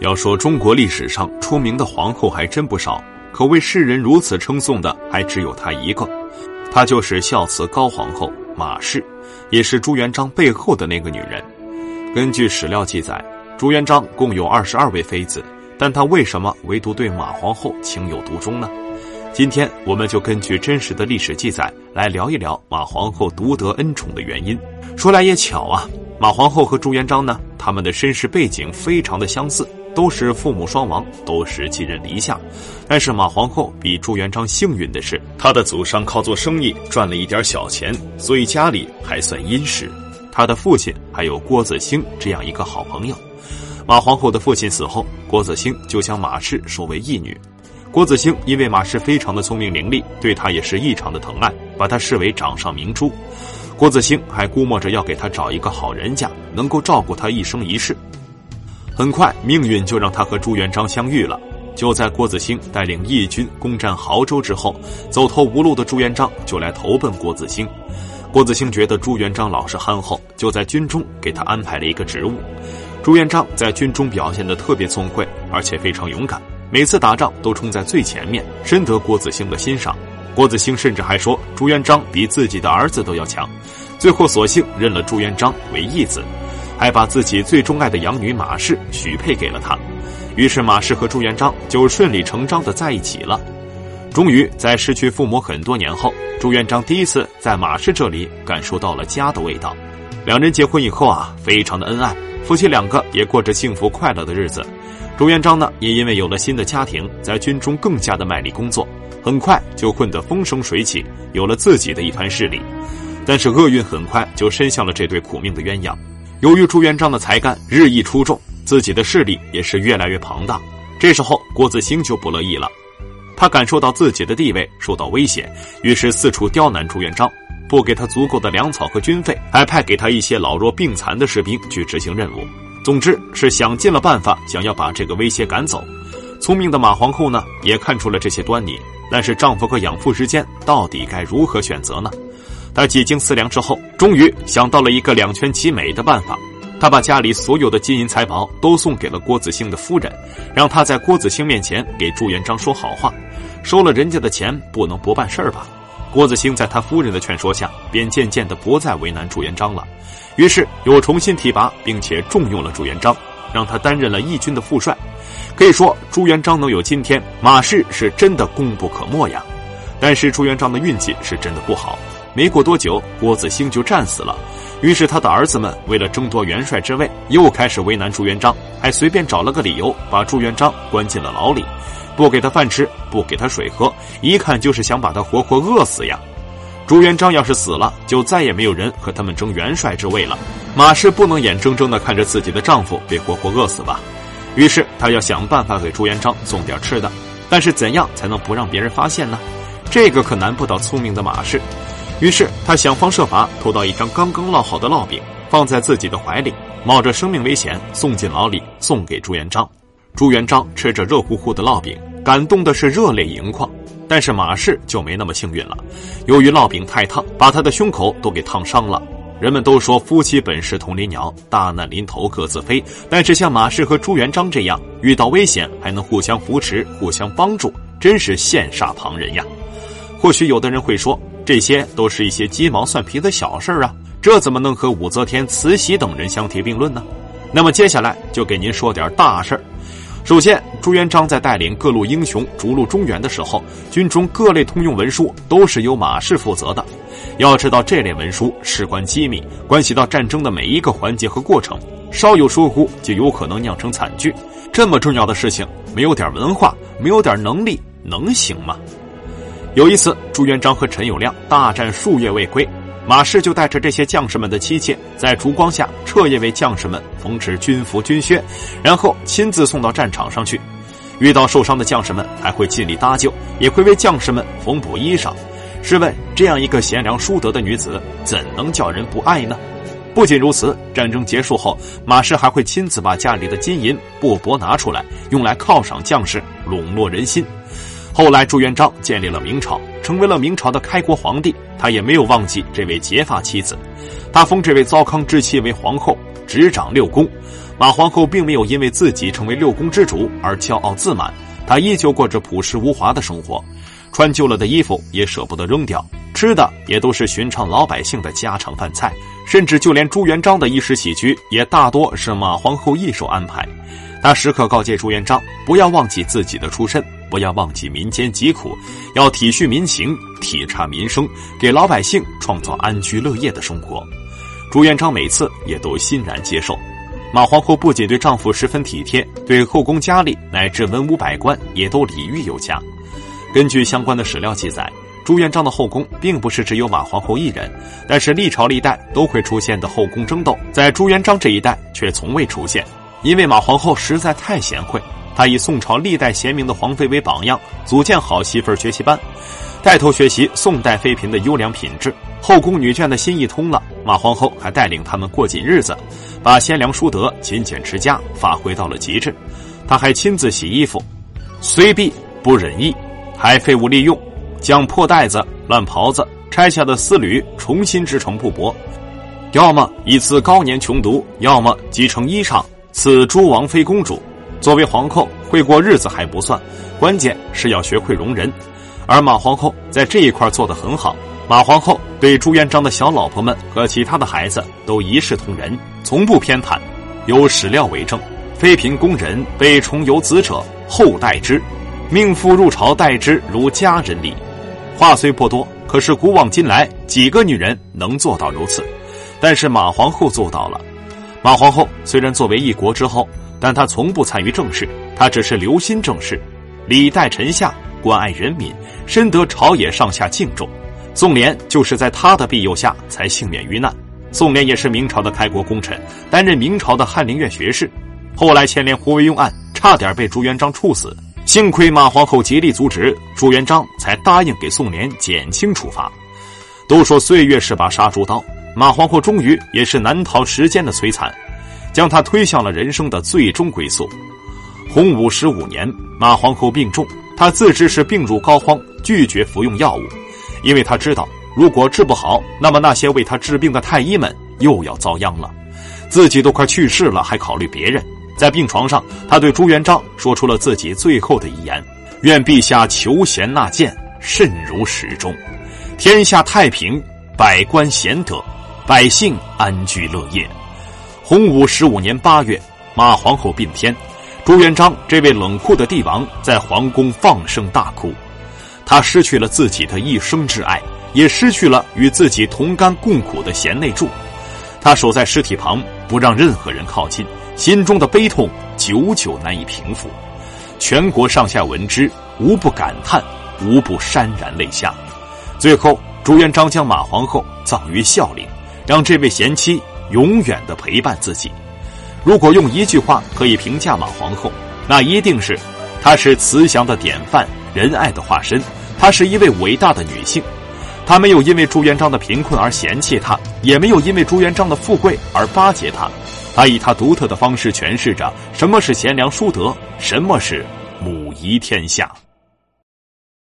要说中国历史上出名的皇后还真不少，可为世人如此称颂的还只有她一个，她就是孝慈高皇后马氏，也是朱元璋背后的那个女人。根据史料记载，朱元璋共有二十二位妃子，但他为什么唯独对马皇后情有独钟呢？今天我们就根据真实的历史记载来聊一聊马皇后独得恩宠的原因。说来也巧啊，马皇后和朱元璋呢，他们的身世背景非常的相似。都是父母双亡，都是寄人篱下。但是马皇后比朱元璋幸运的是，她的祖上靠做生意赚了一点小钱，所以家里还算殷实。她的父亲还有郭子兴这样一个好朋友。马皇后的父亲死后，郭子兴就将马氏收为义女。郭子兴因为马氏非常的聪明伶俐，对她也是异常的疼爱，把她视为掌上明珠。郭子兴还估摸着要给她找一个好人家，能够照顾她一生一世。很快，命运就让他和朱元璋相遇了。就在郭子兴带领义军攻占亳州之后，走投无路的朱元璋就来投奔郭子兴。郭子兴觉得朱元璋老实憨厚，就在军中给他安排了一个职务。朱元璋在军中表现得特别聪慧，而且非常勇敢，每次打仗都冲在最前面，深得郭子兴的欣赏。郭子兴甚至还说朱元璋比自己的儿子都要强，最后索性认了朱元璋为义子。还把自己最钟爱的养女马氏许配给了他，于是马氏和朱元璋就顺理成章的在一起了。终于在失去父母很多年后，朱元璋第一次在马氏这里感受到了家的味道。两人结婚以后啊，非常的恩爱，夫妻两个也过着幸福快乐的日子。朱元璋呢，也因为有了新的家庭，在军中更加的卖力工作，很快就混得风生水起，有了自己的一番势力。但是厄运很快就伸向了这对苦命的鸳鸯。由于朱元璋的才干日益出众，自己的势力也是越来越庞大。这时候，郭子兴就不乐意了，他感受到自己的地位受到威胁，于是四处刁难朱元璋，不给他足够的粮草和军费，还派给他一些老弱病残的士兵去执行任务。总之是想尽了办法，想要把这个威胁赶走。聪明的马皇后呢，也看出了这些端倪，但是丈夫和养父之间到底该如何选择呢？他几经思量之后，终于想到了一个两全其美的办法。他把家里所有的金银财宝都送给了郭子兴的夫人，让他在郭子兴面前给朱元璋说好话。收了人家的钱，不能不办事儿吧？郭子兴在他夫人的劝说下，便渐渐的不再为难朱元璋了。于是又重新提拔，并且重用了朱元璋，让他担任了义军的副帅。可以说，朱元璋能有今天，马氏是真的功不可没呀。但是朱元璋的运气是真的不好。没过多久，郭子兴就战死了。于是他的儿子们为了争夺元帅之位，又开始为难朱元璋，还随便找了个理由把朱元璋关进了牢里，不给他饭吃，不给他水喝，一看就是想把他活活饿死呀。朱元璋要是死了，就再也没有人和他们争元帅之位了。马氏不能眼睁睁地看着自己的丈夫被活活饿死吧？于是她要想办法给朱元璋送点吃的，但是怎样才能不让别人发现呢？这个可难不倒聪明的马氏。于是他想方设法偷到一张刚刚烙好的烙饼，放在自己的怀里，冒着生命危险送进牢里，送给朱元璋。朱元璋吃着热乎乎的烙饼，感动的是热泪盈眶。但是马氏就没那么幸运了，由于烙饼太烫，把他的胸口都给烫伤了。人们都说夫妻本是同林鸟，大难临头各自飞。但是像马氏和朱元璋这样，遇到危险还能互相扶持、互相帮助，真是羡煞旁人呀。或许有的人会说。这些都是一些鸡毛蒜皮的小事儿啊，这怎么能和武则天、慈禧等人相提并论呢？那么接下来就给您说点大事儿。首先，朱元璋在带领各路英雄逐鹿中原的时候，军中各类通用文书都是由马氏负责的。要知道，这类文书事关机密，关系到战争的每一个环节和过程，稍有疏忽就有可能酿成惨剧。这么重要的事情，没有点文化，没有点能力，能行吗？有一次，朱元璋和陈友谅大战数月未归，马氏就带着这些将士们的妻妾，在烛光下彻夜为将士们缝制军服军靴，然后亲自送到战场上去。遇到受伤的将士们，还会尽力搭救，也会为将士们缝补衣裳。试问，这样一个贤良淑德的女子，怎能叫人不爱呢？不仅如此，战争结束后，马氏还会亲自把家里的金银布帛拿出来，用来犒赏将士，笼络人心。后来，朱元璋建立了明朝，成为了明朝的开国皇帝。他也没有忘记这位结发妻子，他封这位糟糠之妻为皇后，执掌六宫。马皇后并没有因为自己成为六宫之主而骄傲自满，她依旧过着朴实无华的生活，穿旧了的衣服也舍不得扔掉，吃的也都是寻常老百姓的家常饭菜，甚至就连朱元璋的衣食起居也大多是马皇后一手安排。他时刻告诫朱元璋不要忘记自己的出身，不要忘记民间疾苦，要体恤民情，体察民生，给老百姓创造安居乐业的生活。朱元璋每次也都欣然接受。马皇后不仅对丈夫十分体贴，对后宫佳丽乃至文武百官也都礼遇有加。根据相关的史料记载，朱元璋的后宫并不是只有马皇后一人，但是历朝历代都会出现的后宫争斗，在朱元璋这一代却从未出现。因为马皇后实在太贤惠，他以宋朝历代贤明的皇妃为榜样，组建好媳妇学习班，带头学习宋代妃嫔的优良品质。后宫女眷的心意通了，马皇后还带领他们过紧日子，把贤良淑德、勤俭持家发挥到了极致。她还亲自洗衣服，虽必不忍意，还废物利用，将破袋子、烂袍子、拆下的丝缕重新织成布帛，要么以此高年穷读，要么集成衣裳。此诸王妃公主，作为皇后会过日子还不算，关键是要学会容人。而马皇后在这一块做得很好。马皇后对朱元璋的小老婆们和其他的孩子都一视同仁，从不偏袒。有史料为证：妃嫔宫人被宠有子者，后代之；命妇入朝待之如家人礼。话虽不多，可是古往今来几个女人能做到如此？但是马皇后做到了。马皇后虽然作为一国之后，但他从不参与政事，他只是留心政事，礼待臣下，关爱人民，深得朝野上下敬重。宋濂就是在他的庇佑下才幸免于难。宋濂也是明朝的开国功臣，担任明朝的翰林院学士，后来牵连胡惟庸案，差点被朱元璋处死，幸亏马皇后极力阻止，朱元璋才答应给宋濂减轻处罚。都说岁月是把杀猪刀。马皇后终于也是难逃时间的摧残，将他推向了人生的最终归宿。洪武十五年，马皇后病重，她自知是病入膏肓，拒绝服用药物，因为她知道如果治不好，那么那些为她治病的太医们又要遭殃了。自己都快去世了，还考虑别人。在病床上，他对朱元璋说出了自己最后的遗言：“愿陛下求贤纳谏，慎如始终，天下太平，百官贤德。”百姓安居乐业。洪武十五年八月，马皇后病天，朱元璋这位冷酷的帝王在皇宫放声大哭，他失去了自己的一生挚爱，也失去了与自己同甘共苦的贤内助。他守在尸体旁，不让任何人靠近，心中的悲痛久久难以平复。全国上下闻之，无不感叹，无不潸然泪下。最后，朱元璋将马皇后葬于孝陵。让这位贤妻永远的陪伴自己。如果用一句话可以评价马皇后，那一定是：她是慈祥的典范，仁爱的化身。她是一位伟大的女性。她没有因为朱元璋的贫困而嫌弃他，也没有因为朱元璋的富贵而巴结他。她以她独特的方式诠释着什么是贤良淑德，什么是母仪天下。